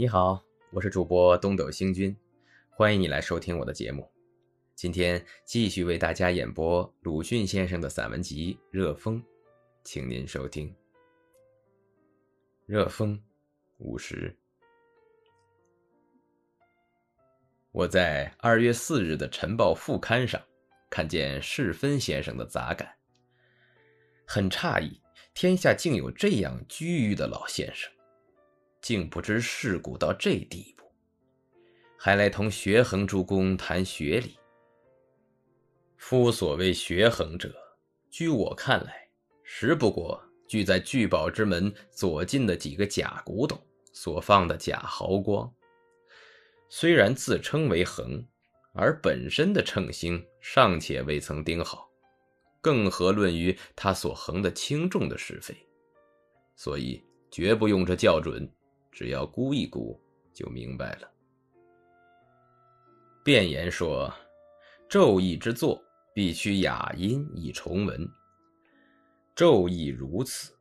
你好，我是主播东斗星君，欢迎你来收听我的节目。今天继续为大家演播鲁迅先生的散文集《热风》，请您收听《热风》五十。我在二月四日的《晨报》副刊上看见世芬先生的杂感，很诧异，天下竟有这样居于的老先生。竟不知世故到这地步，还来同学衡诸公谈学理。夫所谓学衡者，据我看来，实不过聚在聚宝之门左近的几个假古董所放的假毫光。虽然自称为衡，而本身的称星尚且未曾定好，更何论于他所衡的轻重的是非？所以绝不用这校准。只要估一估，就明白了。辩言说：“昼易之作，必须雅音以重文。昼易如此，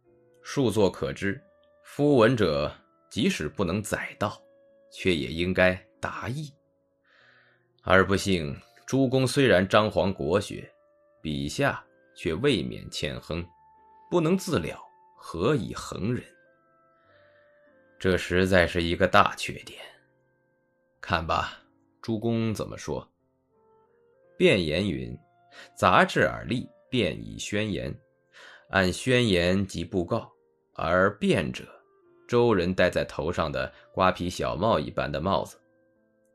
数作可知。夫文者，即使不能载道，却也应该达意。而不幸，诸公虽然张皇国学，笔下却未免欠亨，不能自了，何以恒人？”这实在是一个大缺点。看吧，诸公怎么说？辩言云：“杂志而立，便以宣言。按宣言及布告，而辩者，周人戴在头上的瓜皮小帽一般的帽子，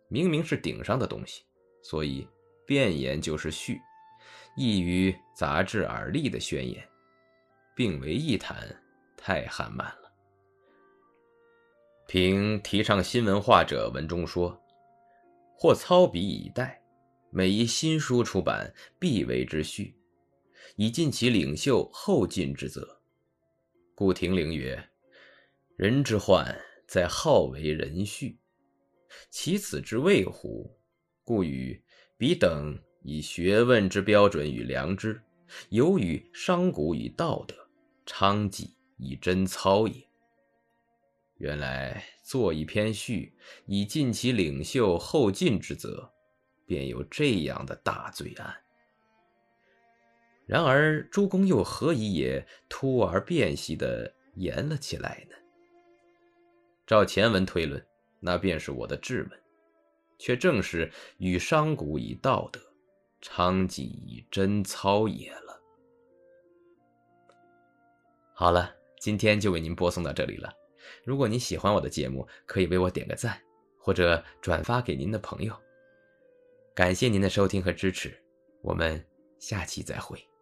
明明是顶上的东西，所以辩言就是序，异于杂志而立的宣言，并为一谈，太憨慢了。”凭提倡新文化者文中说：“或操笔以待，每一新书出版，必为之序，以尽其领袖后进之责。”故亭陵曰：“人之患在好为人序，其此之谓乎？故与彼等以学问之标准与良知，有与商贾与道德，昌妓以贞操也。”原来做一篇序，以尽其领袖后进之责，便有这样的大罪案。然而诸公又何以也突而变细的严了起来呢？照前文推论，那便是我的质问，却正是与商贾以道德，昌纪以贞操也了。好了，今天就为您播送到这里了。如果您喜欢我的节目，可以为我点个赞，或者转发给您的朋友。感谢您的收听和支持，我们下期再会。